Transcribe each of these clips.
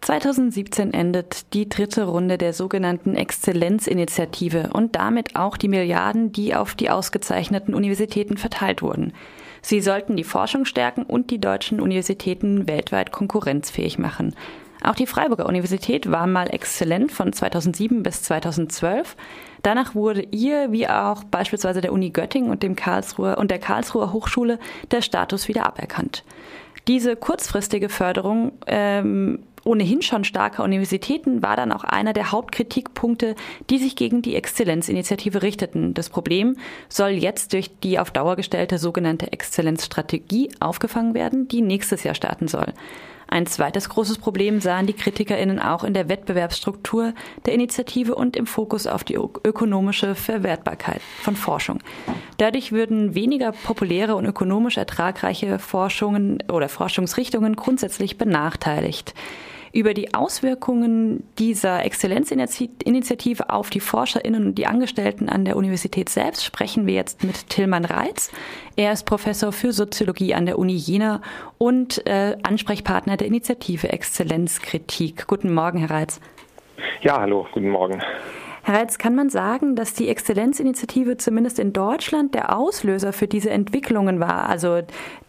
2017 endet die dritte Runde der sogenannten Exzellenzinitiative und damit auch die Milliarden, die auf die ausgezeichneten Universitäten verteilt wurden. Sie sollten die Forschung stärken und die deutschen Universitäten weltweit konkurrenzfähig machen. Auch die Freiburger Universität war mal exzellent von 2007 bis 2012. Danach wurde ihr, wie auch beispielsweise der Uni Göttingen und dem Karlsruher und der Karlsruher Hochschule, der Status wieder aberkannt. Diese kurzfristige Förderung ähm, ohnehin schon starker Universitäten war dann auch einer der Hauptkritikpunkte, die sich gegen die Exzellenzinitiative richteten. Das Problem soll jetzt durch die auf Dauer gestellte sogenannte Exzellenzstrategie aufgefangen werden, die nächstes Jahr starten soll. Ein zweites großes Problem sahen die KritikerInnen auch in der Wettbewerbsstruktur der Initiative und im Fokus auf die ökonomische Verwertbarkeit von Forschung. Dadurch würden weniger populäre und ökonomisch ertragreiche Forschungen oder Forschungsrichtungen grundsätzlich benachteiligt. Über die Auswirkungen dieser Exzellenzinitiative auf die ForscherInnen und die Angestellten an der Universität selbst sprechen wir jetzt mit Tillmann Reitz. Er ist Professor für Soziologie an der Uni Jena und äh, Ansprechpartner der Initiative Exzellenzkritik. Guten Morgen, Herr Reitz. Ja, hallo, guten Morgen. Herr Reitz, kann man sagen, dass die Exzellenzinitiative zumindest in Deutschland der Auslöser für diese Entwicklungen war, also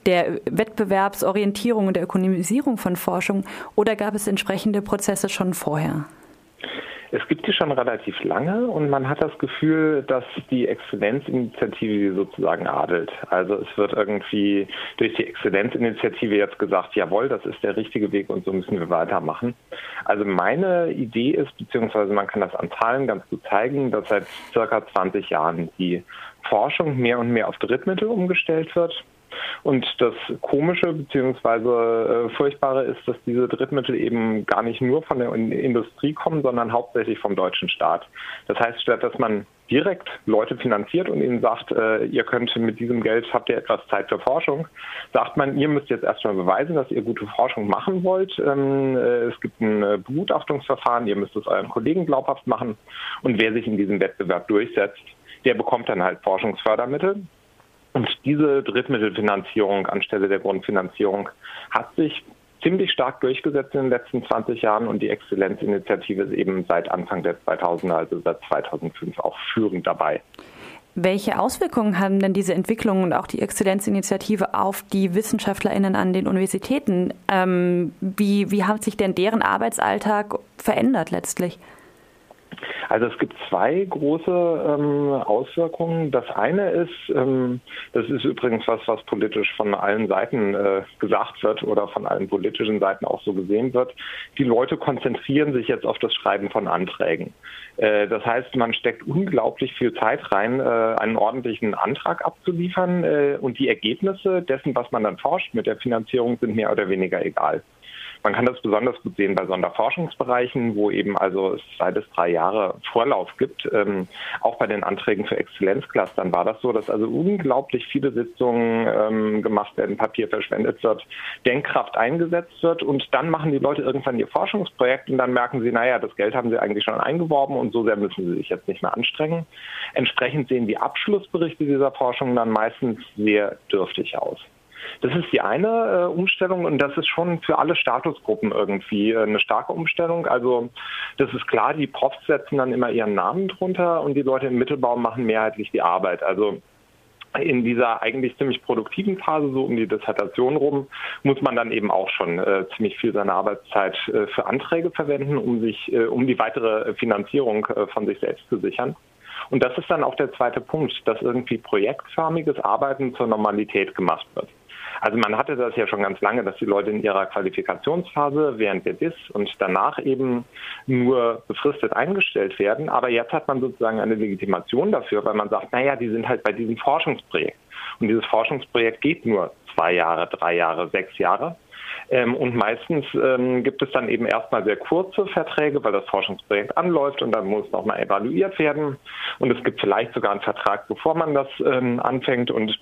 der Wettbewerbsorientierung und der Ökonomisierung von Forschung, oder gab es entsprechende Prozesse schon vorher? Es gibt die schon relativ lange und man hat das Gefühl, dass die Exzellenzinitiative sozusagen adelt. Also es wird irgendwie durch die Exzellenzinitiative jetzt gesagt, jawohl, das ist der richtige Weg und so müssen wir weitermachen. Also meine Idee ist, beziehungsweise man kann das an Zahlen ganz gut zeigen, dass seit circa 20 Jahren die Forschung mehr und mehr auf Drittmittel umgestellt wird. Und das Komische bzw. Äh, Furchtbare ist, dass diese Drittmittel eben gar nicht nur von der Industrie kommen, sondern hauptsächlich vom deutschen Staat. Das heißt, statt dass man direkt Leute finanziert und ihnen sagt, äh, ihr könnt mit diesem Geld, habt ihr etwas Zeit für Forschung, sagt man, ihr müsst jetzt erstmal beweisen, dass ihr gute Forschung machen wollt. Ähm, äh, es gibt ein äh, Begutachtungsverfahren, ihr müsst es euren Kollegen glaubhaft machen und wer sich in diesem Wettbewerb durchsetzt, der bekommt dann halt Forschungsfördermittel. Und diese Drittmittelfinanzierung anstelle der Grundfinanzierung hat sich ziemlich stark durchgesetzt in den letzten 20 Jahren und die Exzellenzinitiative ist eben seit Anfang der 2000er, also seit 2005 auch führend dabei. Welche Auswirkungen haben denn diese Entwicklungen und auch die Exzellenzinitiative auf die WissenschaftlerInnen an den Universitäten? Ähm, wie, wie hat sich denn deren Arbeitsalltag verändert letztlich? Also es gibt zwei große ähm, Auswirkungen. Das eine ist, ähm, das ist übrigens was, was politisch von allen Seiten äh, gesagt wird oder von allen politischen Seiten auch so gesehen wird. Die Leute konzentrieren sich jetzt auf das Schreiben von Anträgen. Äh, das heißt, man steckt unglaublich viel Zeit rein, äh, einen ordentlichen Antrag abzuliefern äh, und die Ergebnisse dessen, was man dann forscht mit der Finanzierung, sind mehr oder weniger egal. Man kann das besonders gut sehen bei Sonderforschungsbereichen, wo eben also es zwei bis drei Jahre Vorlauf gibt. Ähm, auch bei den Anträgen für Exzellenzclustern war das so, dass also unglaublich viele Sitzungen ähm, gemacht werden, Papier verschwendet wird, Denkkraft eingesetzt wird und dann machen die Leute irgendwann ihr Forschungsprojekt und dann merken sie, naja, das Geld haben sie eigentlich schon eingeworben und so sehr müssen sie sich jetzt nicht mehr anstrengen. Entsprechend sehen die Abschlussberichte dieser Forschung dann meistens sehr dürftig aus. Das ist die eine äh, Umstellung und das ist schon für alle Statusgruppen irgendwie äh, eine starke Umstellung. Also das ist klar, die Profs setzen dann immer ihren Namen drunter und die Leute im Mittelbau machen mehrheitlich die Arbeit. Also in dieser eigentlich ziemlich produktiven Phase, so um die Dissertation rum, muss man dann eben auch schon äh, ziemlich viel seiner Arbeitszeit äh, für Anträge verwenden, um sich, äh, um die weitere Finanzierung äh, von sich selbst zu sichern. Und das ist dann auch der zweite Punkt, dass irgendwie projektförmiges Arbeiten zur Normalität gemacht wird. Also man hatte das ja schon ganz lange, dass die Leute in ihrer Qualifikationsphase während der DIS und danach eben nur befristet eingestellt werden. Aber jetzt hat man sozusagen eine Legitimation dafür, weil man sagt, naja, die sind halt bei diesem Forschungsprojekt. Und dieses Forschungsprojekt geht nur zwei Jahre, drei Jahre, sechs Jahre. Ähm, und meistens ähm, gibt es dann eben erstmal sehr kurze Verträge, weil das Forschungsprojekt anläuft und dann muss nochmal evaluiert werden. Und es gibt vielleicht sogar einen Vertrag, bevor man das ähm, anfängt. Und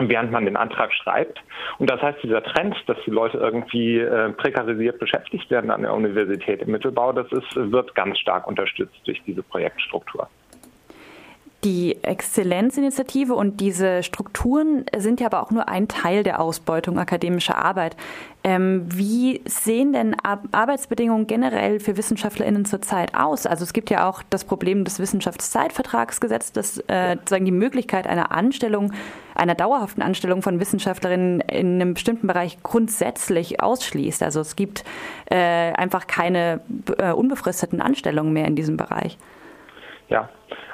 während man den Antrag schreibt. Und das heißt, dieser Trend, dass die Leute irgendwie äh, prekarisiert beschäftigt werden an der Universität im Mittelbau, das ist, wird ganz stark unterstützt durch diese Projektstruktur. Die Exzellenzinitiative und diese Strukturen sind ja aber auch nur ein Teil der Ausbeutung akademischer Arbeit. Ähm, wie sehen denn Ar Arbeitsbedingungen generell für WissenschaftlerInnen zurzeit aus? Also es gibt ja auch das Problem des Wissenschaftszeitvertragsgesetzes, das äh, sozusagen die Möglichkeit einer Anstellung, einer dauerhaften Anstellung von Wissenschaftlerinnen in einem bestimmten Bereich grundsätzlich ausschließt. Also es gibt äh, einfach keine äh, unbefristeten Anstellungen mehr in diesem Bereich. Ja,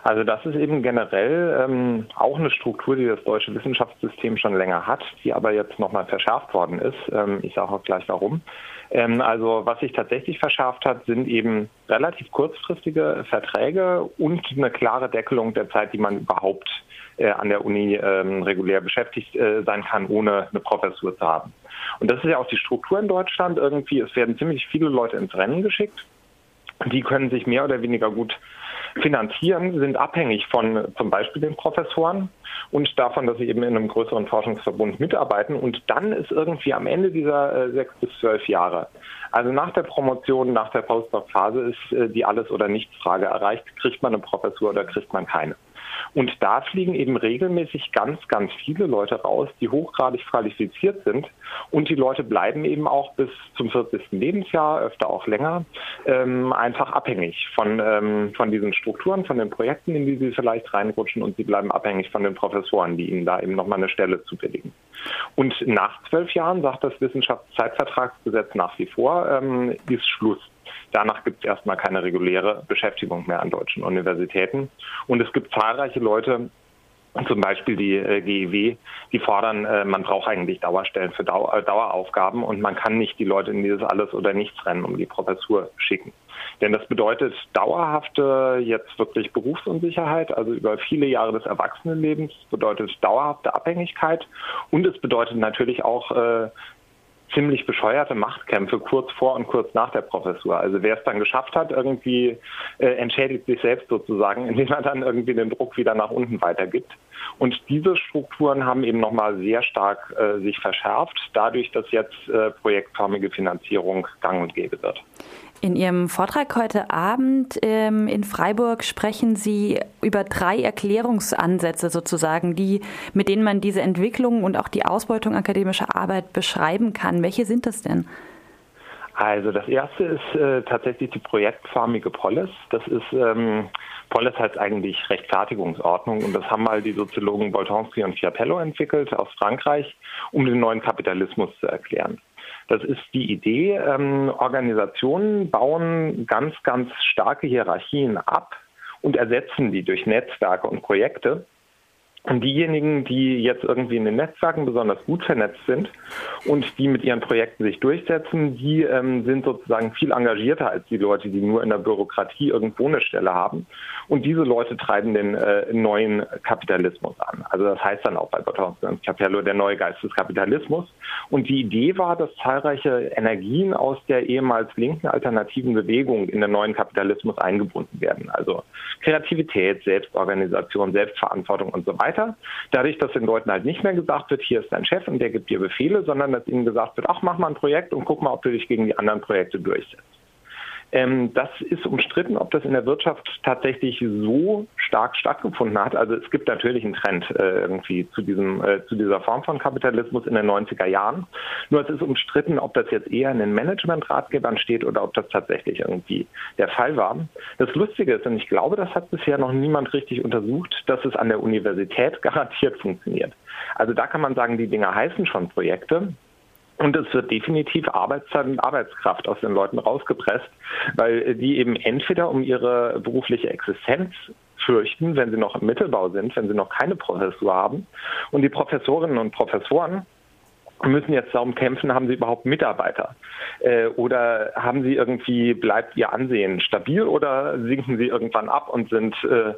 also das ist eben generell ähm, auch eine Struktur, die das deutsche Wissenschaftssystem schon länger hat, die aber jetzt nochmal verschärft worden ist. Ähm, ich sage auch gleich warum. Ähm, also was sich tatsächlich verschärft hat, sind eben relativ kurzfristige Verträge und eine klare Deckelung der Zeit, die man überhaupt äh, an der Uni ähm, regulär beschäftigt äh, sein kann, ohne eine Professur zu haben. Und das ist ja auch die Struktur in Deutschland irgendwie. Es werden ziemlich viele Leute ins Rennen geschickt. Die können sich mehr oder weniger gut finanzieren, sind abhängig von zum Beispiel den Professoren und davon, dass sie eben in einem größeren Forschungsverbund mitarbeiten. Und dann ist irgendwie am Ende dieser äh, sechs bis zwölf Jahre, also nach der Promotion, nach der Postdoc-Phase, ist äh, die Alles- oder Nichts-Frage erreicht. Kriegt man eine Professur oder kriegt man keine? Und da fliegen eben regelmäßig ganz, ganz viele Leute raus, die hochgradig qualifiziert sind. Und die Leute bleiben eben auch bis zum 40. Lebensjahr, öfter auch länger, ähm, einfach abhängig von, ähm, von diesen Strukturen, von den Projekten, in die sie vielleicht reinrutschen. Und sie bleiben abhängig von den Professoren, die ihnen da eben nochmal eine Stelle zu billigen. Und nach zwölf Jahren sagt das Wissenschaftszeitvertragsgesetz nach wie vor, ähm, ist Schluss. Danach gibt es erstmal keine reguläre Beschäftigung mehr an deutschen Universitäten. Und es gibt zahlreiche Leute, zum Beispiel die äh, GEW, die fordern, äh, man braucht eigentlich Dauerstellen für Dau äh, Daueraufgaben und man kann nicht die Leute in dieses Alles- oder Nichts-Rennen um die Professur schicken. Denn das bedeutet dauerhafte, jetzt wirklich Berufsunsicherheit, also über viele Jahre des Erwachsenenlebens, bedeutet dauerhafte Abhängigkeit und es bedeutet natürlich auch äh, ziemlich bescheuerte Machtkämpfe kurz vor und kurz nach der Professur. Also wer es dann geschafft hat, irgendwie äh, entschädigt sich selbst sozusagen, indem er dann irgendwie den Druck wieder nach unten weitergibt. Und diese Strukturen haben eben nochmal sehr stark äh, sich verschärft, dadurch, dass jetzt äh, projektförmige Finanzierung gang und gäbe wird. In Ihrem Vortrag heute Abend ähm, in Freiburg sprechen Sie über drei Erklärungsansätze sozusagen, die, mit denen man diese Entwicklung und auch die Ausbeutung akademischer Arbeit beschreiben kann. Welche sind das denn? Also das erste ist äh, tatsächlich die projektförmige Polis. Das ist ähm, Polis heißt eigentlich Rechtfertigungsordnung und das haben mal die Soziologen Boltanski und Chiapello entwickelt aus Frankreich, um den neuen Kapitalismus zu erklären. Das ist die Idee. Ähm, Organisationen bauen ganz, ganz starke Hierarchien ab und ersetzen die durch Netzwerke und Projekte. Und diejenigen, die jetzt irgendwie in den Netzwerken besonders gut vernetzt sind und die mit ihren Projekten sich durchsetzen, die ähm, sind sozusagen viel engagierter als die Leute, die nur in der Bürokratie irgendwo eine Stelle haben. Und diese Leute treiben den äh, neuen Kapitalismus an. Also das heißt dann auch bei Bertelsmann und Capello der neue Geist des Kapitalismus. Und die Idee war, dass zahlreiche Energien aus der ehemals linken alternativen Bewegung in den neuen Kapitalismus eingebunden werden. Also Kreativität, Selbstorganisation, Selbstverantwortung und so weiter. Dadurch, dass den Leuten halt nicht mehr gesagt wird, hier ist dein Chef und der gibt dir Befehle, sondern dass ihnen gesagt wird, ach, mach mal ein Projekt und guck mal, ob du dich gegen die anderen Projekte durchsetzt. Ähm, das ist umstritten, ob das in der Wirtschaft tatsächlich so stark stattgefunden hat. Also es gibt natürlich einen Trend äh, irgendwie zu, diesem, äh, zu dieser Form von Kapitalismus in den 90er Jahren. Nur es ist umstritten, ob das jetzt eher in den Managementratgebern steht oder ob das tatsächlich irgendwie der Fall war. Das Lustige ist, und ich glaube, das hat bisher noch niemand richtig untersucht, dass es an der Universität garantiert funktioniert. Also da kann man sagen, die Dinge heißen schon Projekte. Und es wird definitiv Arbeitszeit und Arbeitskraft aus den Leuten rausgepresst, weil die eben entweder um ihre berufliche Existenz fürchten, wenn sie noch im Mittelbau sind, wenn sie noch keine Professur haben. Und die Professorinnen und Professoren müssen jetzt darum kämpfen, haben sie überhaupt Mitarbeiter? Äh, oder haben sie irgendwie, bleibt ihr Ansehen stabil oder sinken sie irgendwann ab und sind, äh,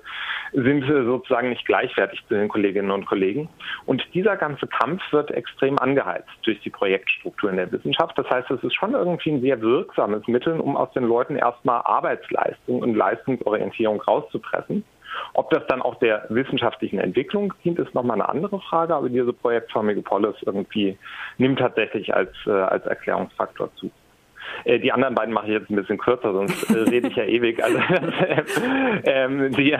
sind sozusagen nicht gleichwertig zu den Kolleginnen und Kollegen? Und dieser ganze Kampf wird extrem angeheizt durch die Projektstruktur in der Wissenschaft. Das heißt, es ist schon irgendwie ein sehr wirksames Mittel, um aus den Leuten erstmal Arbeitsleistung und Leistungsorientierung rauszupressen. Ob das dann auch der wissenschaftlichen Entwicklung dient, ist nochmal eine andere Frage, aber diese projektförmige Polis irgendwie nimmt tatsächlich als, äh, als Erklärungsfaktor zu. Äh, die anderen beiden mache ich jetzt ein bisschen kürzer, sonst äh, rede ich ja ewig. Also, ähm, die,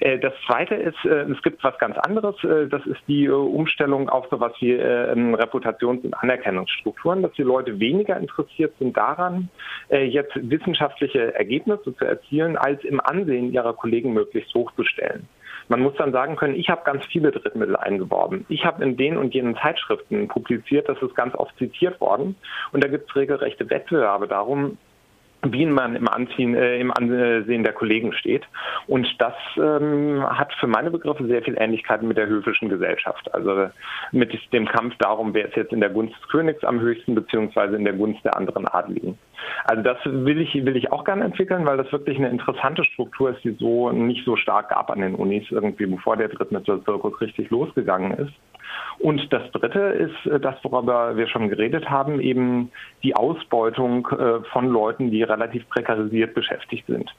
äh, das zweite ist, es gibt was ganz anderes. Das ist die Umstellung auf sowas wie ähm, Reputations- und Anerkennungsstrukturen, dass die Leute weniger interessiert sind daran, jetzt wissenschaftliche Ergebnisse zu erzielen, als im Ansehen ihrer Kollegen möglichst hochzustellen. Man muss dann sagen können, ich habe ganz viele Drittmittel eingeworben. Ich habe in den und jenen Zeitschriften publiziert, das ist ganz oft zitiert worden. Und da gibt es regelrechte Wettbewerbe darum, wie man im, Anziehen, äh, im Ansehen der Kollegen steht. Und das ähm, hat für meine Begriffe sehr viel Ähnlichkeiten mit der höfischen Gesellschaft. Also mit dem Kampf darum, wer ist jetzt in der Gunst des Königs am höchsten, beziehungsweise in der Gunst der anderen Adligen. Also das will ich, will ich auch gerne entwickeln, weil das wirklich eine interessante Struktur ist, die so nicht so stark gab an den Unis irgendwie, bevor der Drittmittelzirkus richtig losgegangen ist. Und das Dritte ist äh, das, worüber wir schon geredet haben, eben die Ausbeutung äh, von Leuten, die relativ prekarisiert beschäftigt sind.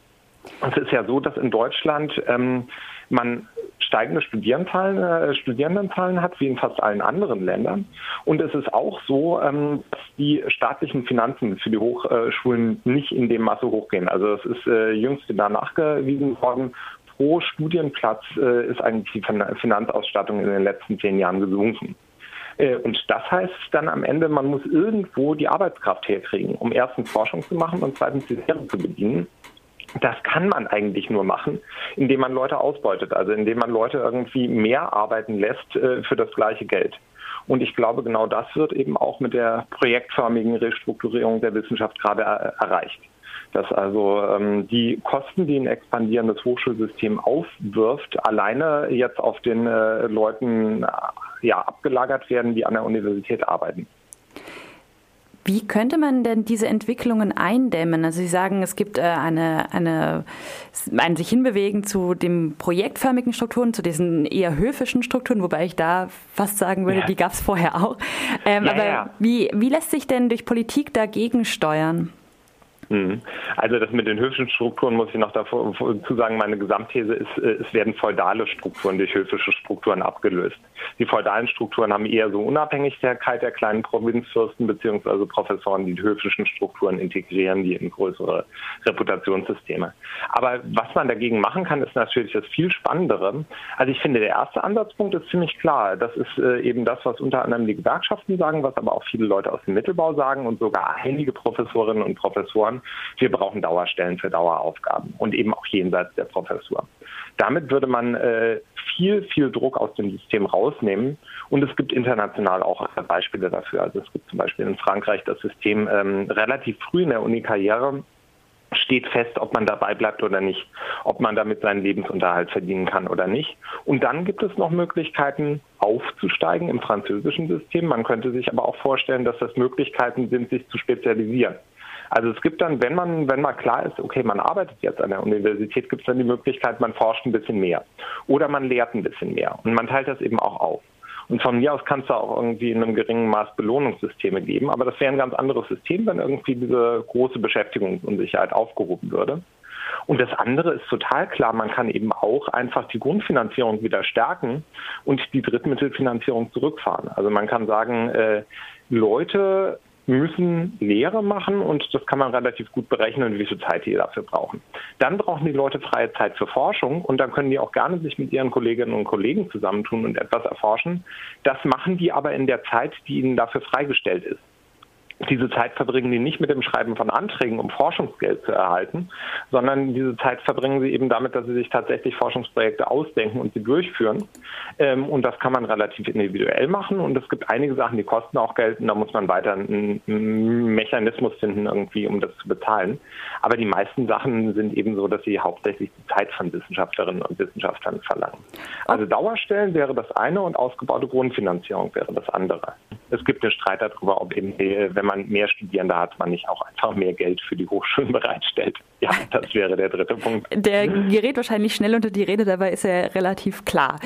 Es ist ja so, dass in Deutschland ähm, man steigende Studierendenzahlen, äh, Studierendenzahlen hat, wie in fast allen anderen Ländern. Und es ist auch so, ähm, dass die staatlichen Finanzen für die Hochschulen nicht in dem Maße hochgehen. Also es ist äh, jüngst wieder nachgewiesen worden, pro Studienplatz äh, ist eigentlich die Finanzausstattung in den letzten zehn Jahren gesunken. Äh, und das heißt dann am Ende, man muss irgendwo die Arbeitskraft herkriegen, um erstens Forschung zu machen und zweitens die Lehre zu bedienen. Das kann man eigentlich nur machen, indem man Leute ausbeutet, also indem man Leute irgendwie mehr arbeiten lässt äh, für das gleiche Geld. Und ich glaube, genau das wird eben auch mit der projektförmigen Restrukturierung der Wissenschaft gerade erreicht dass also ähm, die Kosten, die ein expandierendes Hochschulsystem aufwirft, alleine jetzt auf den äh, Leuten äh, ja, abgelagert werden, die an der Universität arbeiten. Wie könnte man denn diese Entwicklungen eindämmen? Also Sie sagen, es gibt äh, eine, eine, ein sich hinbewegen zu den projektförmigen Strukturen, zu diesen eher höfischen Strukturen, wobei ich da fast sagen würde, ja. die gab es vorher auch. Ähm, ja, aber ja. Wie, wie lässt sich denn durch Politik dagegen steuern? Mhm. Also das mit den höfischen Strukturen muss ich noch dazu sagen, meine Gesamtthese ist, äh, es werden feudale Strukturen durch höfische Strukturen abgelöst. Die feudalen Strukturen haben eher so Unabhängigkeit der kleinen Provinzfürsten beziehungsweise Professoren, die die höfischen Strukturen integrieren, die in größere Reputationssysteme. Aber was man dagegen machen kann, ist natürlich das viel Spannendere. Also ich finde, der erste Ansatzpunkt ist ziemlich klar. Das ist äh, eben das, was unter anderem die Gewerkschaften sagen, was aber auch viele Leute aus dem Mittelbau sagen und sogar einige Professorinnen und Professoren wir brauchen Dauerstellen für Daueraufgaben und eben auch jenseits der Professur. Damit würde man äh, viel, viel Druck aus dem System rausnehmen. Und es gibt international auch Beispiele dafür. Also es gibt zum Beispiel in Frankreich das System ähm, relativ früh in der Uni-Karriere steht fest, ob man dabei bleibt oder nicht, ob man damit seinen Lebensunterhalt verdienen kann oder nicht. Und dann gibt es noch Möglichkeiten, aufzusteigen im französischen System. Man könnte sich aber auch vorstellen, dass das Möglichkeiten sind, sich zu spezialisieren. Also es gibt dann, wenn man, wenn mal klar ist, okay, man arbeitet jetzt an der Universität, gibt es dann die Möglichkeit, man forscht ein bisschen mehr. Oder man lehrt ein bisschen mehr. Und man teilt das eben auch auf. Und von mir aus kann es da auch irgendwie in einem geringen Maß Belohnungssysteme geben. Aber das wäre ein ganz anderes System, wenn irgendwie diese große Beschäftigungsunsicherheit aufgehoben würde. Und das andere ist total klar, man kann eben auch einfach die Grundfinanzierung wieder stärken und die Drittmittelfinanzierung zurückfahren. Also man kann sagen, äh, Leute müssen Lehre machen und das kann man relativ gut berechnen, wie viel Zeit die dafür brauchen. Dann brauchen die Leute freie Zeit für Forschung und dann können die auch gerne sich mit ihren Kolleginnen und Kollegen zusammentun und etwas erforschen. Das machen die aber in der Zeit, die ihnen dafür freigestellt ist diese Zeit verbringen die nicht mit dem Schreiben von Anträgen, um Forschungsgeld zu erhalten, sondern diese Zeit verbringen sie eben damit, dass sie sich tatsächlich Forschungsprojekte ausdenken und sie durchführen. Ähm, und das kann man relativ individuell machen. Und es gibt einige Sachen, die kosten auch Geld und da muss man weiter einen Mechanismus finden, irgendwie, um das zu bezahlen. Aber die meisten Sachen sind eben so, dass sie hauptsächlich die Zeit von Wissenschaftlerinnen und Wissenschaftlern verlangen. Also Dauerstellen wäre das eine und ausgebaute Grundfinanzierung wäre das andere. Es gibt den Streit darüber, ob eben, wenn man mehr Studierende hat, man nicht auch einfach mehr Geld für die Hochschulen bereitstellt. Ja, das wäre der dritte Punkt. Der gerät wahrscheinlich schnell unter die Rede, dabei ist er relativ klar.